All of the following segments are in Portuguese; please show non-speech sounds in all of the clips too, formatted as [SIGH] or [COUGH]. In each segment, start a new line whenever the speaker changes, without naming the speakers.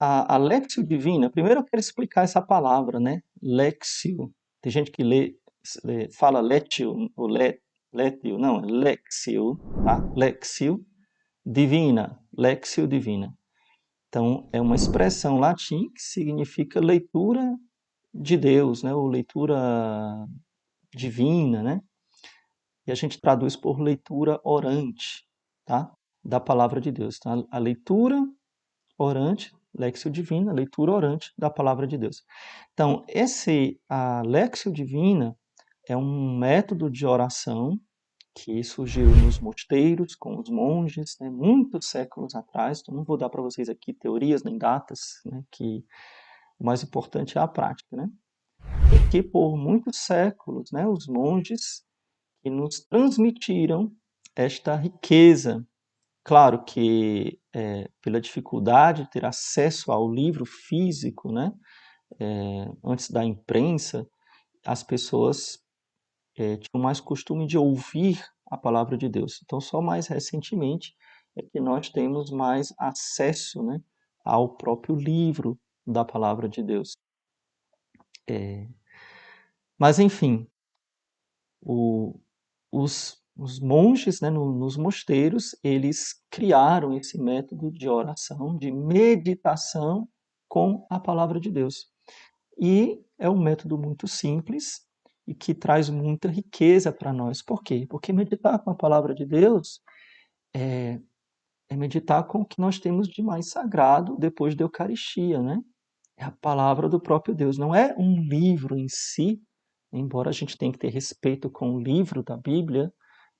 a, a Lexio Divina, primeiro eu quero explicar essa palavra, né? Lexio. Tem gente que lê, lê fala Letio, ou let, Letio, não, é Lexio, tá? Lexio Divina, Lexio Divina. Então, é uma expressão latim que significa leitura de Deus, né? Ou leitura divina, né? E a gente traduz por leitura orante, tá? Da palavra de Deus. Então, a leitura orante, Lexio Divina, leitura orante da palavra de Deus. Então, esse a Lexio Divina é um método de oração que surgiu nos mosteiros com os monges, né, muitos séculos atrás. Então, não vou dar para vocês aqui teorias nem datas, né, que o mais importante é a prática, né? E que por muitos séculos, né, os monges que nos transmitiram esta riqueza. Claro que é, pela dificuldade de ter acesso ao livro físico, né, é, antes da imprensa, as pessoas é, tinham mais costume de ouvir a palavra de Deus. Então, só mais recentemente é que nós temos mais acesso né, ao próprio livro da palavra de Deus. É, mas, enfim, o, os, os monges né, no, nos mosteiros, eles criaram esse método de oração, de meditação com a palavra de Deus. E é um método muito simples e que traz muita riqueza para nós. Por quê? Porque meditar com a palavra de Deus é, é meditar com o que nós temos de mais sagrado depois da Eucaristia, né? É a palavra do próprio Deus. Não é um livro em si, embora a gente tenha que ter respeito com o livro da Bíblia,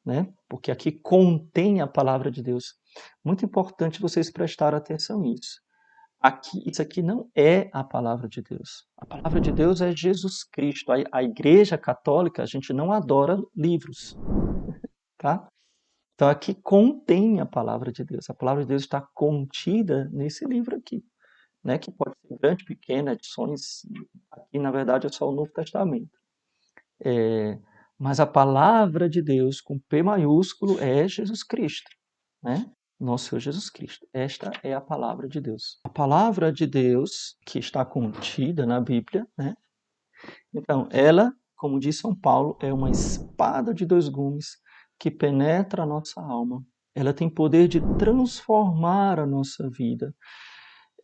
né? Porque aqui contém a palavra de Deus. Muito importante vocês prestarem atenção nisso. Aqui, isso aqui não é a palavra de Deus. A palavra de Deus é Jesus Cristo. A, a Igreja Católica, a gente não adora livros, [LAUGHS] tá? Então aqui contém a palavra de Deus. A palavra de Deus está contida nesse livro aqui, né? Que pode ser grande, pequena, edições. Aqui na verdade é só o Novo Testamento. É, mas a palavra de Deus com P maiúsculo é Jesus Cristo, né? Nosso Senhor Jesus Cristo. Esta é a palavra de Deus. A palavra de Deus que está contida na Bíblia, né? Então, ela, como diz São Paulo, é uma espada de dois gumes que penetra a nossa alma. Ela tem poder de transformar a nossa vida.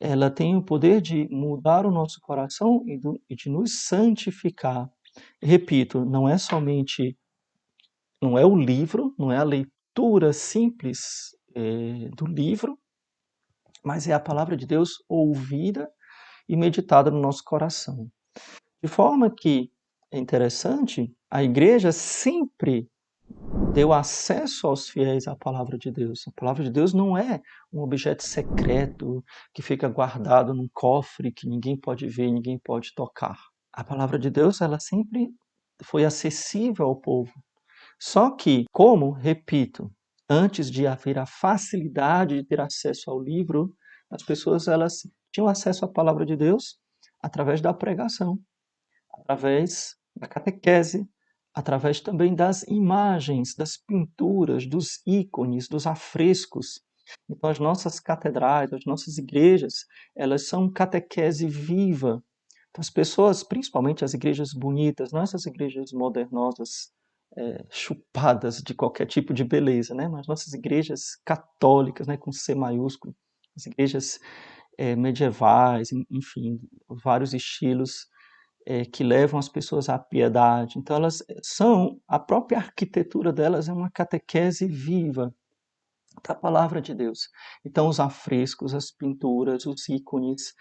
Ela tem o poder de mudar o nosso coração e de nos santificar. Repito, não é somente, não é o livro, não é a leitura simples é, do livro, mas é a palavra de Deus ouvida e meditada no nosso coração. De forma que é interessante, a igreja sempre deu acesso aos fiéis à palavra de Deus. A palavra de Deus não é um objeto secreto que fica guardado num cofre que ninguém pode ver, ninguém pode tocar a palavra de Deus ela sempre foi acessível ao povo. Só que, como, repito, antes de haver a facilidade de ter acesso ao livro, as pessoas elas tinham acesso à palavra de Deus através da pregação, através da catequese, através também das imagens, das pinturas, dos ícones, dos afrescos. Então as nossas catedrais, as nossas igrejas, elas são catequese viva as pessoas, principalmente as igrejas bonitas, não essas igrejas modernosas, é, chupadas de qualquer tipo de beleza, né? mas nossas igrejas católicas, né? com C maiúsculo, as igrejas é, medievais, enfim, vários estilos é, que levam as pessoas à piedade. Então, elas são, a própria arquitetura delas é uma catequese viva da palavra de Deus. Então, os afrescos, as pinturas, os ícones,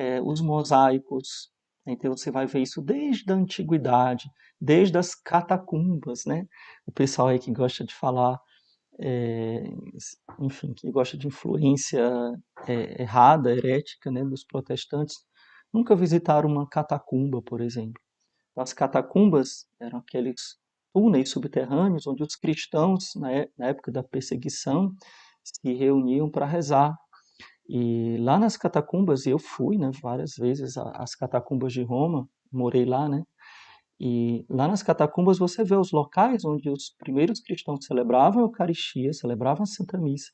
é, os mosaicos. Então você vai ver isso desde a antiguidade, desde as catacumbas, né? O pessoal aí que gosta de falar, é, enfim, que gosta de influência é, errada, herética, né, dos protestantes, nunca visitaram uma catacumba, por exemplo. As catacumbas eram aqueles túneis subterrâneos onde os cristãos, na época da perseguição, se reuniam para rezar e lá nas catacumbas, eu fui né, várias vezes às catacumbas de Roma, morei lá, né? E lá nas catacumbas você vê os locais onde os primeiros cristãos celebravam a Eucaristia, celebravam a Santa Missa.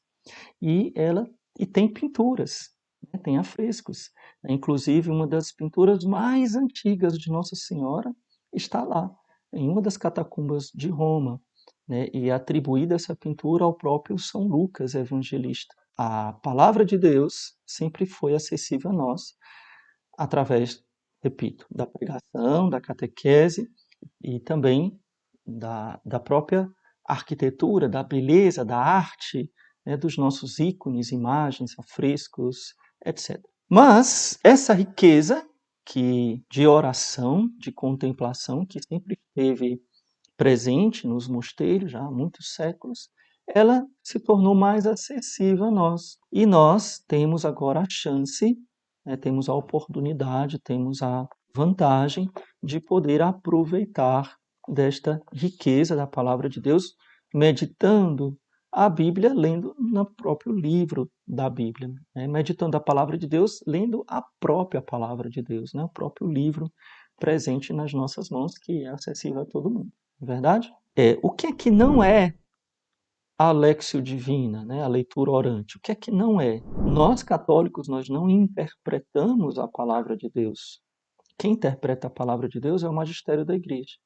E ela e tem pinturas. né, tem afrescos. Inclusive, uma das pinturas mais antigas de Nossa Senhora está lá, em uma das catacumbas de Roma, né, e é atribuída essa pintura ao próprio São Lucas, evangelista. A palavra de Deus sempre foi acessível a nós através, repito, da pregação, da catequese e também da, da própria arquitetura, da beleza, da arte, né, dos nossos ícones, imagens, afrescos, etc. Mas essa riqueza que de oração, de contemplação, que sempre esteve presente nos mosteiros já há muitos séculos, ela se tornou mais acessível a nós. E nós temos agora a chance, né, temos a oportunidade, temos a vantagem de poder aproveitar desta riqueza da palavra de Deus, meditando a Bíblia, lendo no próprio livro da Bíblia, né? meditando a palavra de Deus, lendo a própria palavra de Deus, né? o próprio livro presente nas nossas mãos, que é acessível a todo mundo. É verdade? É, o que é que não é a Alexio Divina, né? a leitura orante? O que é que não é? Nós católicos, nós não interpretamos a palavra de Deus. Quem interpreta a palavra de Deus é o magistério da igreja.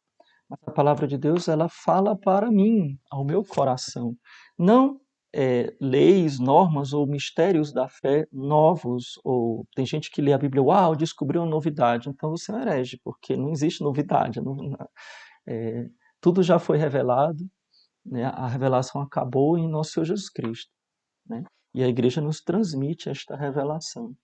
Mas a palavra de Deus, ela fala para mim, ao meu coração. Não é, leis, normas ou mistérios da fé novos, ou tem gente que lê a Bíblia, uau, descobriu uma novidade, então você é um herege, porque não existe novidade. Não, é, tudo já foi revelado, né? a revelação acabou em nosso Senhor Jesus Cristo. Né? E a igreja nos transmite esta revelação.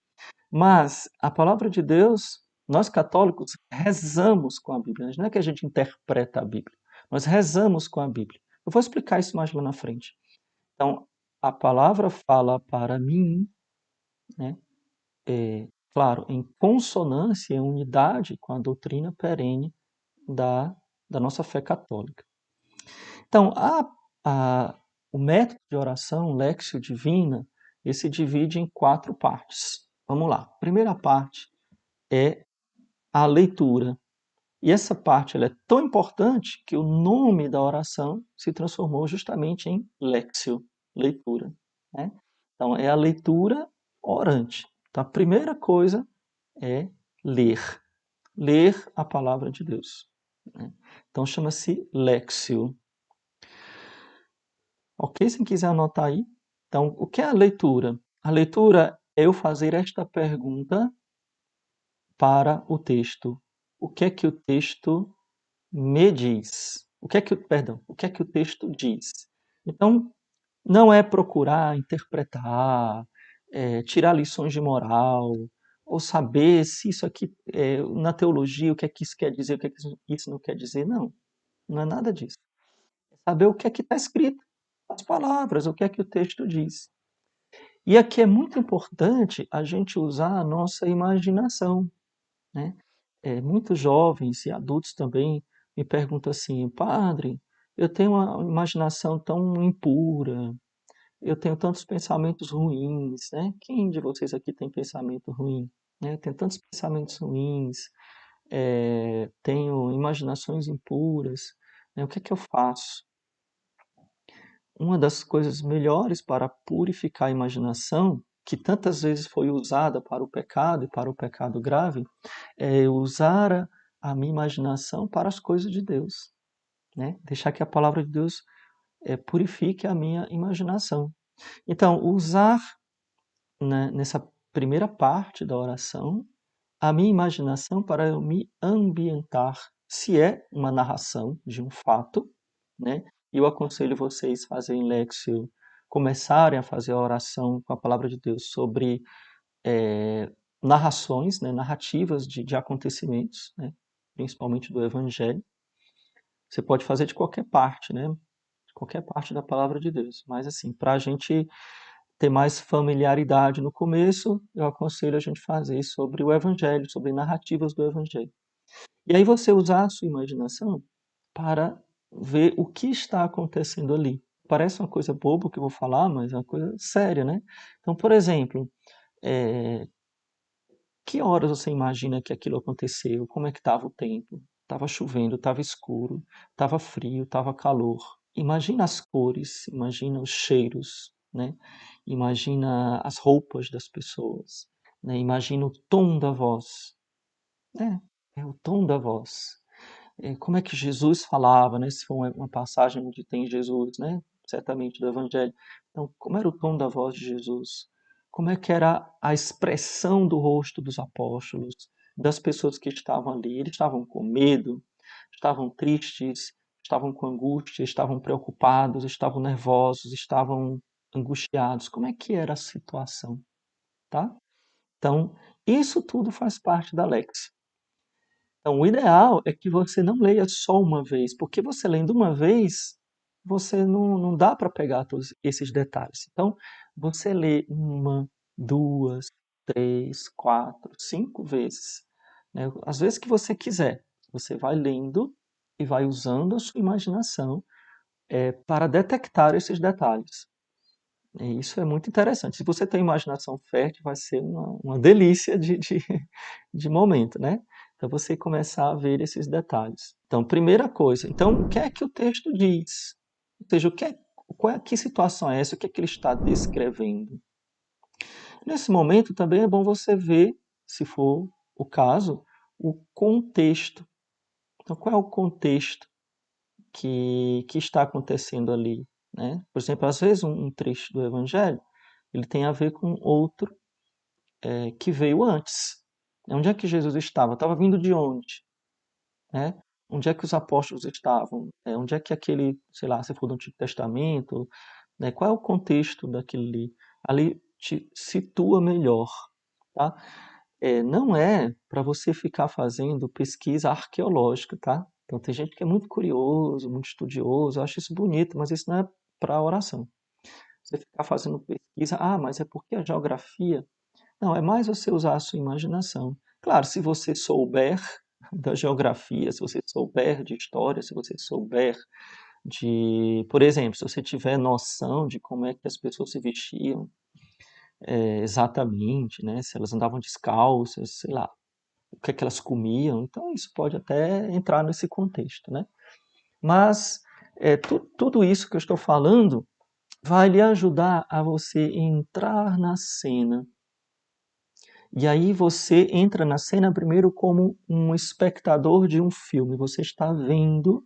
Mas a palavra de Deus, nós católicos rezamos com a Bíblia. Não é que a gente interpreta a Bíblia, nós rezamos com a Bíblia. Eu vou explicar isso mais lá na frente. Então, a palavra fala para mim, né? É, claro, em consonância, em unidade com a doutrina perene da, da nossa fé católica. Então, a, a, o método de oração, Lexio Divina, ele se divide em quatro partes. Vamos lá. A primeira parte é a leitura. E essa parte ela é tão importante que o nome da oração se transformou justamente em Lexio, leitura. Né? Então, é a leitura orante. Então, a primeira coisa é ler. Ler a palavra de Deus. Né? Então, chama-se Lexio. Ok? Se quiser anotar aí. Então, o que é a leitura? A leitura é eu fazer esta pergunta para o texto. O que é que o texto me diz? O que é que, perdão, o que é que o texto diz? Então, não é procurar interpretar, é, tirar lições de moral, ou saber se isso aqui, é, na teologia, o que é que isso quer dizer, o que é que isso não quer dizer. Não, não é nada disso. É saber o que é que está escrito as palavras, o que é que o texto diz. E aqui é muito importante a gente usar a nossa imaginação. Né? É, muitos jovens e adultos também me perguntam assim, padre, eu tenho uma imaginação tão impura, eu tenho tantos pensamentos ruins, né? Quem de vocês aqui tem pensamento ruim? Né? Tenho tantos pensamentos ruins, é, tenho imaginações impuras, né? o que é que eu faço? Uma das coisas melhores para purificar a imaginação, que tantas vezes foi usada para o pecado e para o pecado grave, é usar a, minha imaginação para as coisas de Deus. Né? Deixar que a palavra de Deus é, purifique a minha imaginação. Então, usar né, nessa primeira parte da oração a minha imaginação para eu me ambientar, se é uma narração de um fato, né? E eu aconselho vocês fazerem Lexio, começarem a fazer a oração com a palavra de Deus sobre é, narrações, né, narrativas de, de acontecimentos, né, principalmente do Evangelho. Você pode fazer de qualquer parte, né, de qualquer parte da palavra de Deus. Mas assim, para a gente ter mais familiaridade no começo, eu aconselho a gente fazer sobre o Evangelho, sobre narrativas do Evangelho. E aí você usar a sua imaginação para ver o que está acontecendo ali. Parece uma coisa boba que eu vou falar, mas é uma coisa séria, né? Então, por exemplo, é... que horas você imagina que aquilo aconteceu? Como é que estava o tempo? Estava chovendo, estava escuro, estava frio, estava calor. Imagina as cores, imagina os cheiros, né? Imagina as roupas das pessoas, né? Imagina o tom da voz, é, é o tom da voz. É, como é que Jesus falava, né? Se for uma, passagem onde tem Jesus, né? Certamente do Evangelho. Então, como era o tom da voz de Jesus? Como é que era a expressão do rosto dos apóstolos, das pessoas que estavam ali? Eles estavam com medo, estavam tristes, estavam com angústia, estavam preocupados, estavam nervosos, estavam angustiados. Como é que era a situação, tá? Então, isso tudo faz parte da Lex. Então, o ideal é que você não leia só uma vez, porque você lendo uma vez, você não, não dá para pegar todos esses detalhes. Então, você lê uma, duas, três, quatro, cinco vezes. Né? Às vezes que você quiser. Você vai lendo e vai usando a sua imaginação é, para detectar esses detalhes. E isso é muito interessante. Se você tem imaginação fértil, vai ser uma, uma delícia de, de, [LAUGHS] de momento, né? Então você começar a ver esses detalhes. Então, primeira coisa, então o que é que o texto diz? Ou seja, o que é, qual é, que situação é essa? O que é que ele está descrevendo? Nesse momento também é bom você ver, se for o caso, o contexto. Então, qual é o contexto que, que está acontecendo ali? Né? Por exemplo, às vezes um, um trecho do Evangelho ele tem a ver com outro é, que veio antes. Onde é que Jesus estava? Estava vindo de onde? Né? Onde é que os apóstolos estavam? É, onde é que aquele, sei lá, se for do Antigo Testamento, né? qual é o contexto daquele ali? Te situa melhor, tá? É, não é para você ficar fazendo pesquisa arqueológica, tá? Então tem gente que é muito curioso, muito estudioso, eu acho isso bonito, mas isso não é para oração. Você ficar fazendo pesquisa, ah, mas é porque a geografia. Não, é mais você usar a sua imaginação. Claro, se você souber [LAUGHS] da geografia, se você souber de história, se você souber de, por exemplo, se você tiver noção de como é que as pessoas se vestiam é, exatamente, né, se elas andavam descalças, sei lá, o que é que elas comiam, então isso pode até entrar nesse contexto, né? Mas é, tu, tudo isso que eu estou falando vai lhe ajudar a você entrar na cena. E aí você entra na cena primeiro como um espectador de um filme, você está vendo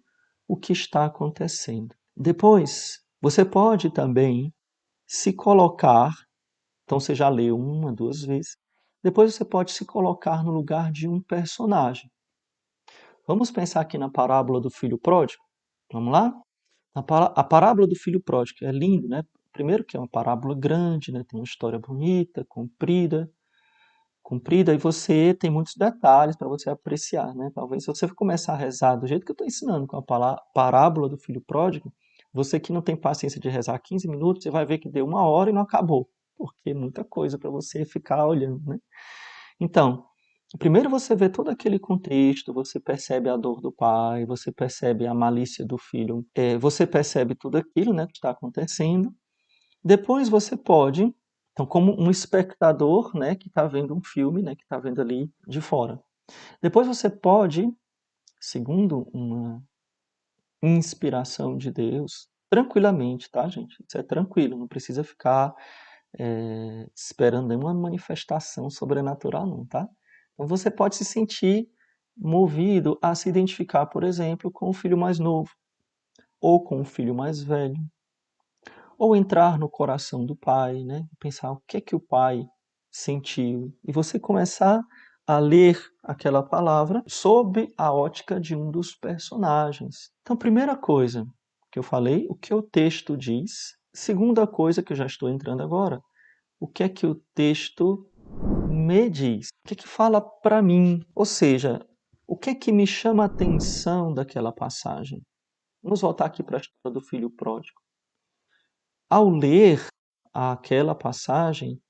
o que está acontecendo. Depois, você pode também se colocar, então você já leu uma, duas vezes, depois você pode se colocar no lugar de um personagem. Vamos pensar aqui na parábola do filho pródigo? Vamos lá? A parábola do filho pródigo é lindo, né? Primeiro que é uma parábola grande, né? Tem uma história bonita, comprida, comprida, e você tem muitos detalhes para você apreciar, né? Talvez se você começar a rezar do jeito que eu estou ensinando com a parábola do filho pródigo, você que não tem paciência de rezar 15 minutos, você vai ver que deu uma hora e não acabou, porque é muita coisa para você ficar olhando, né? Então, Primeiro você vê todo aquele contexto, você percebe a dor do pai, você percebe a malícia do filho, é, você percebe tudo aquilo né, que está acontecendo. Depois você pode, então como um espectador né, que está vendo um filme, né, que está vendo ali de fora. Depois você pode, segundo uma inspiração de Deus, tranquilamente, tá, gente? Isso é tranquilo, não precisa ficar é, esperando nenhuma manifestação sobrenatural, não, tá? Então, você pode se sentir movido a se identificar, por exemplo, com o filho mais novo, ou com o filho mais velho, ou entrar no coração do pai, né? pensar o que é que o pai sentiu, e você começar a ler aquela palavra sob a ótica de um dos personagens. Então, primeira coisa que eu falei, o que o texto diz. Segunda coisa que eu já estou entrando agora, o que é que o texto me diz? O que é que fala para mim? Ou seja, o que é que me chama a atenção daquela passagem? Vamos voltar aqui para a história do filho pródigo. Ao ler aquela passagem,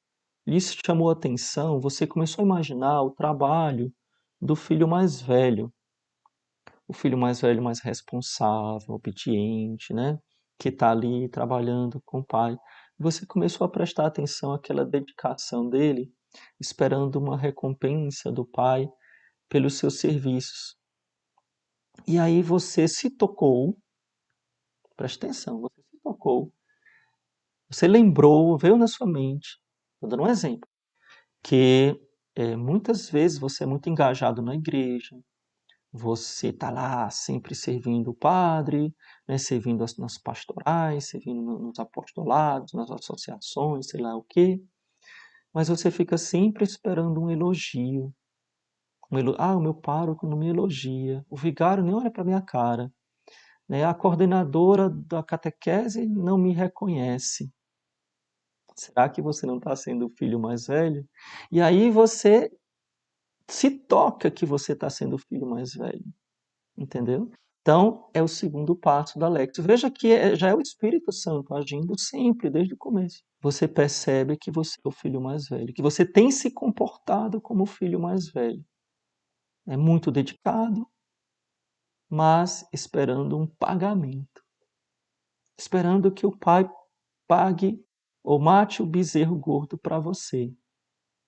isso chamou atenção, você começou a imaginar o trabalho do filho mais velho. O filho mais velho, mais responsável, obediente, né? Que está ali trabalhando com o pai. Você começou a prestar atenção àquela dedicação dele esperando uma recompensa do Pai pelos seus serviços. E aí você se tocou, preste atenção, você se tocou Você lembrou, veio na sua mente, vou dar um exemplo, que é, muitas vezes você é muito engajado na igreja, você está lá sempre servindo o padre, né, servindo as, nas pastorais, servindo nos apostolados, nas associações, sei lá o quê, mas você fica sempre esperando um elogio. Um elo... Ah, o meu pároco não me elogia, o vigário nem olha para minha cara, né? a coordenadora da catequese não me reconhece. Será que você não está sendo o filho mais velho? E aí você se toca que você está sendo o filho mais velho. Entendeu? Então, é o segundo passo da Lex. Veja que é, já é o Espírito Santo agindo sempre, desde o começo. Você percebe que você é o filho mais velho, que você tem se comportado como o filho mais velho. É muito dedicado, mas esperando um pagamento. Esperando que o pai pague ou mate o bezerro gordo para você.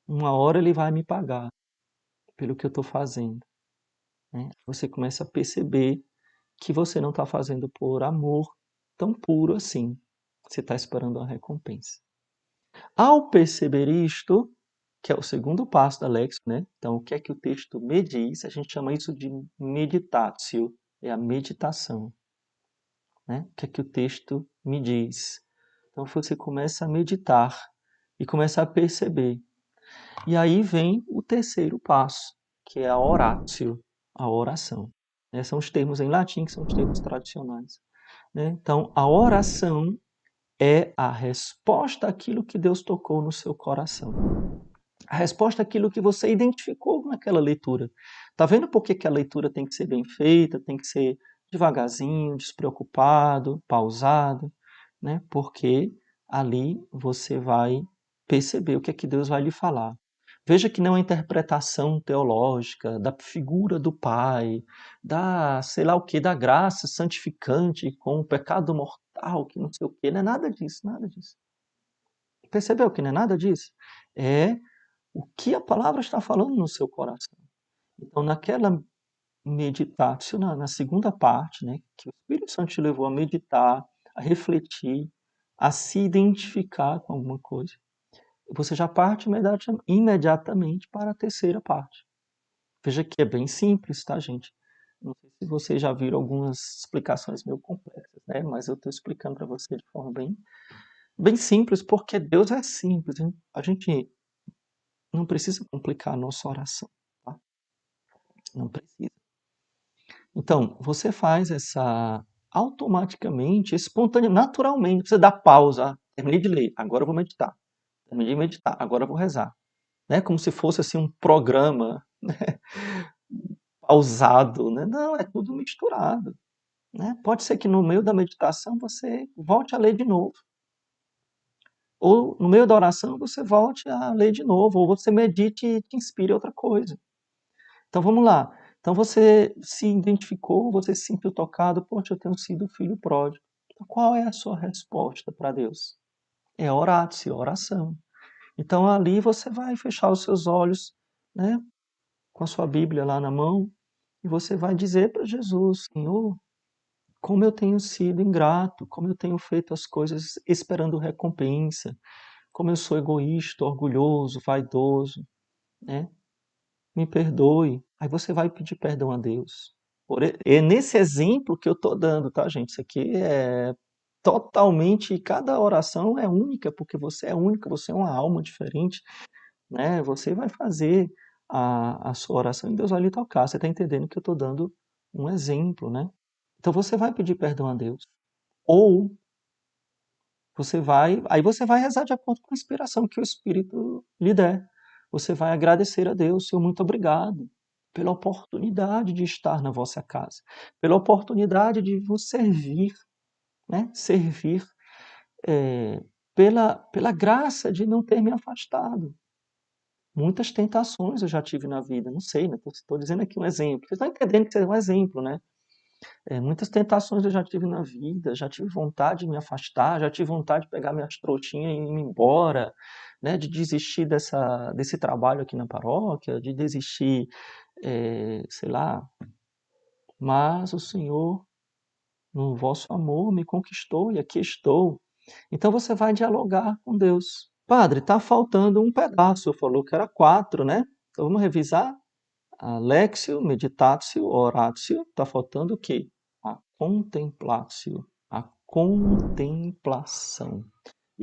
Uma hora ele vai me pagar pelo que eu estou fazendo. Né? Você começa a perceber que você não está fazendo por amor tão puro assim. Você está esperando uma recompensa. Ao perceber isto, que é o segundo passo da Lex, né? Então, o que é que o texto me diz? A gente chama isso de meditatio, é a meditação. Né? O que é que o texto me diz? Então, você começa a meditar e começa a perceber e aí vem o terceiro passo, que é a oratio, a oração. Né? São os termos em latim, que são os termos tradicionais. Né? Então, a oração é a resposta àquilo que Deus tocou no seu coração. A resposta àquilo que você identificou naquela leitura. Tá vendo por que, que a leitura tem que ser bem feita, tem que ser devagarzinho, despreocupado, pausado, né? Porque ali você vai perceber o que é que Deus vai lhe falar. Veja que não é interpretação teológica da figura do Pai, da, sei lá o que, da graça santificante com o pecado mortal, que não sei o que, não é nada disso, nada disso. Percebeu que não é nada disso? É o que a palavra está falando no seu coração. Então, naquela meditácio, na, na segunda parte, né, que o Espírito Santo te levou a meditar, a refletir, a se identificar com alguma coisa você já parte imediatamente para a terceira parte. Veja que é bem simples, tá, gente? Não sei se vocês já viram algumas explicações meio complexas, né? Mas eu estou explicando para você de forma bem, bem simples, porque Deus é simples. Hein? A gente não precisa complicar a nossa oração, tá? Não precisa. Então, você faz essa automaticamente, espontaneamente, naturalmente. Você dá pausa. Terminei de ler, agora eu vou meditar terminei de meditar, agora eu vou rezar. Né? Como se fosse assim um programa [LAUGHS] né? pausado. Né? Não, é tudo misturado. Né? Pode ser que no meio da meditação você volte a ler de novo. Ou no meio da oração você volte a ler de novo, ou você medite e te inspire outra coisa. Então vamos lá. Então você se identificou, você se sentiu tocado, poxa, eu tenho sido filho pródigo. Então, qual é a sua resposta para Deus? É orar-se, oração. Então ali você vai fechar os seus olhos, né, com a sua Bíblia lá na mão, e você vai dizer para Jesus, Senhor, como eu tenho sido ingrato, como eu tenho feito as coisas esperando recompensa, como eu sou egoísta, orgulhoso, vaidoso, né? Me perdoe. Aí você vai pedir perdão a Deus. É nesse exemplo que eu estou dando, tá, gente? Isso aqui é totalmente, cada oração é única, porque você é única, você é uma alma diferente, né? Você vai fazer a, a sua oração e Deus vai lhe tocar. Você está entendendo que eu estou dando um exemplo, né? Então você vai pedir perdão a Deus. Ou você vai, aí você vai rezar de acordo com a inspiração que o Espírito lhe der. Você vai agradecer a Deus, Senhor, muito obrigado pela oportunidade de estar na vossa casa, pela oportunidade de vos servir, né, servir é, pela, pela graça de não ter me afastado. Muitas tentações eu já tive na vida, não sei, né? Estou dizendo aqui um exemplo. Vocês estão entendendo que é um exemplo, né? É, muitas tentações eu já tive na vida, já tive vontade de me afastar, já tive vontade de pegar minhas trouxinhas e ir embora, né? De desistir dessa, desse trabalho aqui na paróquia, de desistir, é, sei lá. Mas o Senhor no vosso amor me conquistou e aqui estou. Então você vai dialogar com Deus. Padre, está faltando um pedaço. Falou que era quatro, né? Então vamos revisar. Alexio, meditatio, oratio. Está faltando o quê? A contemplatio. A contemplação.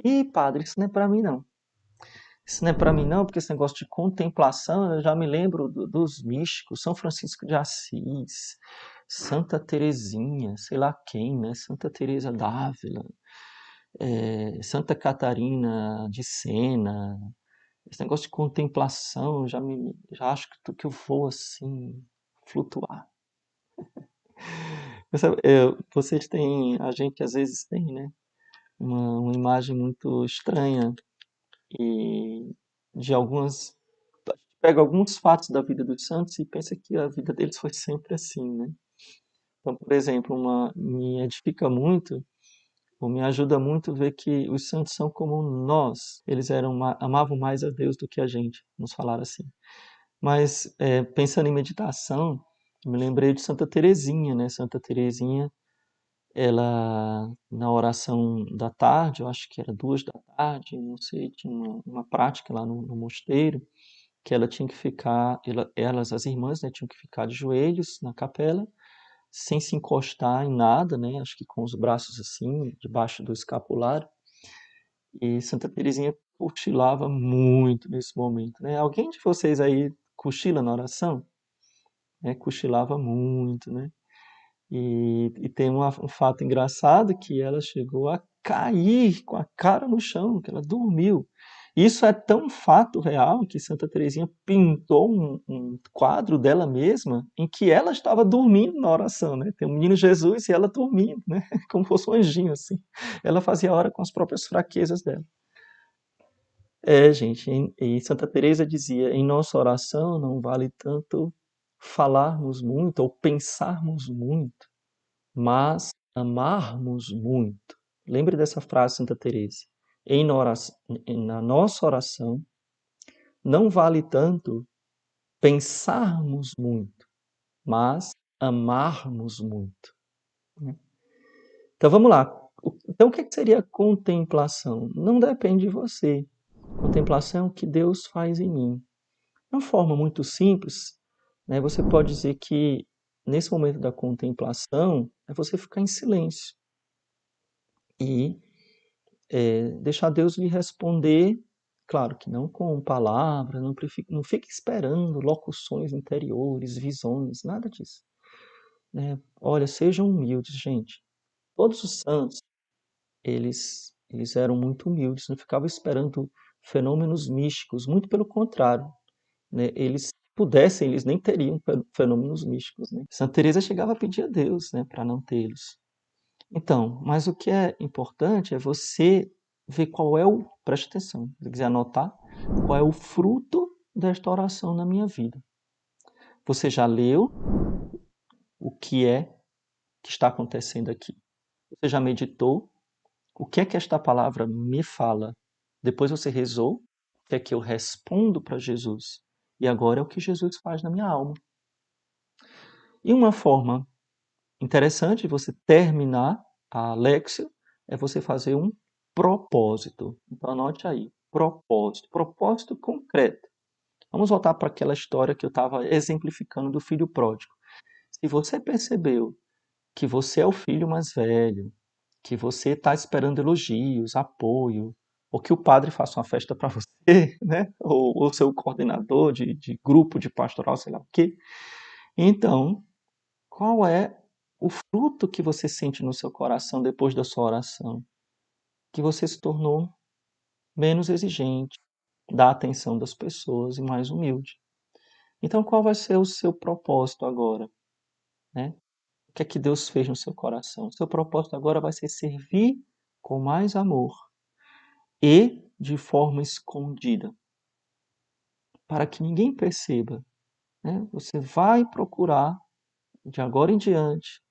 E, padre, isso não é para mim, não. Isso não é para mim, não, porque esse negócio de contemplação, eu já me lembro do, dos místicos, São Francisco de Assis, Santa Teresinha, sei lá quem, né? Santa Teresa d'Ávila, é, Santa Catarina de Sena. Esse negócio de contemplação, já me, já acho que, que eu vou assim flutuar. [LAUGHS] É, vocês têm, a gente às vezes tem, né? Uma, uma imagem muito estranha e de algumas pega alguns fatos da vida dos santos e pensa que a vida deles foi sempre assim, né? Então, por exemplo, uma, me edifica muito, me ajuda muito ver que os santos são como nós. Eles eram amavam mais a Deus do que a gente, nos falar assim. Mas é, pensando em meditação, me lembrei de Santa Teresinha, né? Santa Teresinha, ela na oração da tarde, eu acho que era duas da tarde, não sei, tinha uma, uma prática lá no, no mosteiro que ela tinha que ficar, ela, elas, as irmãs, né, tinham que ficar de joelhos na capela sem se encostar em nada, né? Acho que com os braços assim, debaixo do escapulário. E Santa Teresinha cochilava muito nesse momento, né? Alguém de vocês aí cochila na oração? É, cochilava muito, né? E, e tem um, um fato engraçado que ela chegou a cair com a cara no chão, que ela dormiu. Isso é tão fato real que Santa Teresinha pintou um, um, quadro dela mesma em que ela estava dormindo na oração, né? Tem o menino Jesus e ela dormindo, né? [LAUGHS] Como fosse um anjinho assim. Ela fazia a hora com as próprias fraquezas dela. É, gente, Santa Teresa dizia: em nossa oração não vale tanto falarmos muito ou pensarmos muito, mas amarmos muito. Lembre dessa frase, Santa Teresa em na nossa oração não vale tanto pensarmos muito, mas amarmos muito. Né? Então vamos lá. Então o que seria contemplação? Não depende de você. Contemplação é o que Deus faz em mim. De uma forma muito simples, né, você pode dizer que nesse momento da contemplação é você ficar em silêncio e é, deixar Deus lhe responder, claro que não com palavras, não, não fique esperando locuções interiores, visões, nada disso. É, olha, sejam humildes, gente. Todos os santos, eles, eles eram muito humildes, não ficavam esperando fenômenos místicos, muito pelo contrário. Né? Eles pudessem, eles nem teriam fenômenos místicos. Né? Santa Teresa chegava a pedir a Deus né, para não tê-los. Então, mas o que é importante é você ver qual é o, preste atenção, se quiser anotar, qual é o fruto desta oração na minha vida. Você já leu o que é que está acontecendo aqui? Você já meditou? O que é que esta palavra me fala? Depois você rezou? O que é que eu respondo para Jesus? E agora é o que Jesus faz na minha alma. E uma forma interessante você terminar a Lexio é você fazer um propósito. Então anote aí, propósito, propósito concreto. Vamos voltar para aquela história que eu estava exemplificando do filho pródigo. Se você percebeu que você é o filho mais velho, que você está esperando elogios, apoio, ou que o padre faça uma festa para [LAUGHS] você, né? ou o seu coordenador de, de grupo de pastoral, sei lá o quê. Então, qual é o fruto que você sente no seu coração depois da sua oração, que você se tornou menos exigente, dá atenção das pessoas e mais humilde. Então, qual vai ser o seu propósito agora? Né? O que é que Deus fez no seu coração? O seu propósito agora vai ser servir com mais amor e de forma escondida, para que ninguém perceba. Né? Você vai procurar, de agora em diante,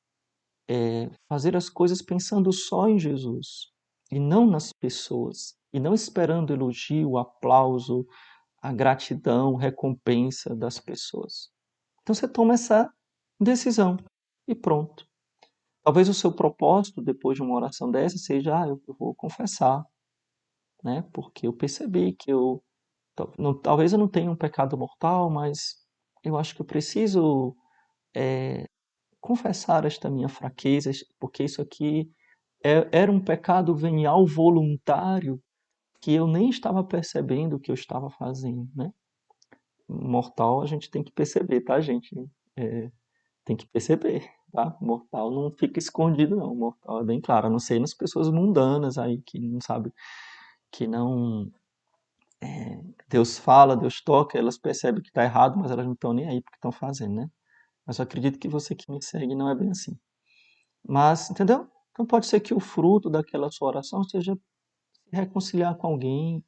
é, fazer as coisas pensando só em Jesus e não nas pessoas, e não esperando elogio, aplauso, a gratidão, recompensa das pessoas. Então você toma essa decisão e pronto. Talvez o seu propósito depois de uma oração dessa seja, ah, eu vou confessar, né? Porque eu percebi que eu talvez eu não tenha um pecado mortal, mas eu acho que eu preciso é, confessar esta minha fraqueza, porque isso aqui é, era um pecado venial voluntário que eu nem estava percebendo o que eu estava fazendo, né? Mortal a gente tem que perceber, tá, gente? É, tem que perceber, tá? Mortal não fica escondido, não. Mortal é bem claro, a não ser nas pessoas mundanas aí que não sabe, que não é, Deus fala, Deus toca, elas percebem que está errado, mas elas não estão nem aí porque estão fazendo, né? Mas eu acredito que você que me segue não é bem assim. Mas, entendeu? Então pode ser que o fruto daquela sua oração seja se reconciliar com alguém,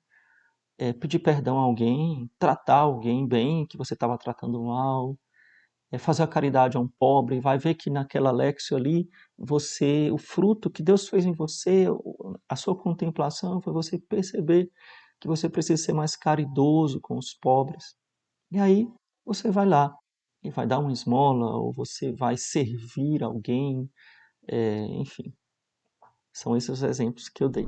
é, pedir perdão a alguém, tratar alguém bem que você estava tratando mal, é, fazer a caridade a um pobre, vai ver que naquela lexio ali, você, o fruto que Deus fez em você, a sua contemplação foi você perceber que você precisa ser mais caridoso com os pobres. E aí você vai lá e vai dar uma esmola, ou você vai servir alguém, é, enfim. São esses os exemplos que eu dei.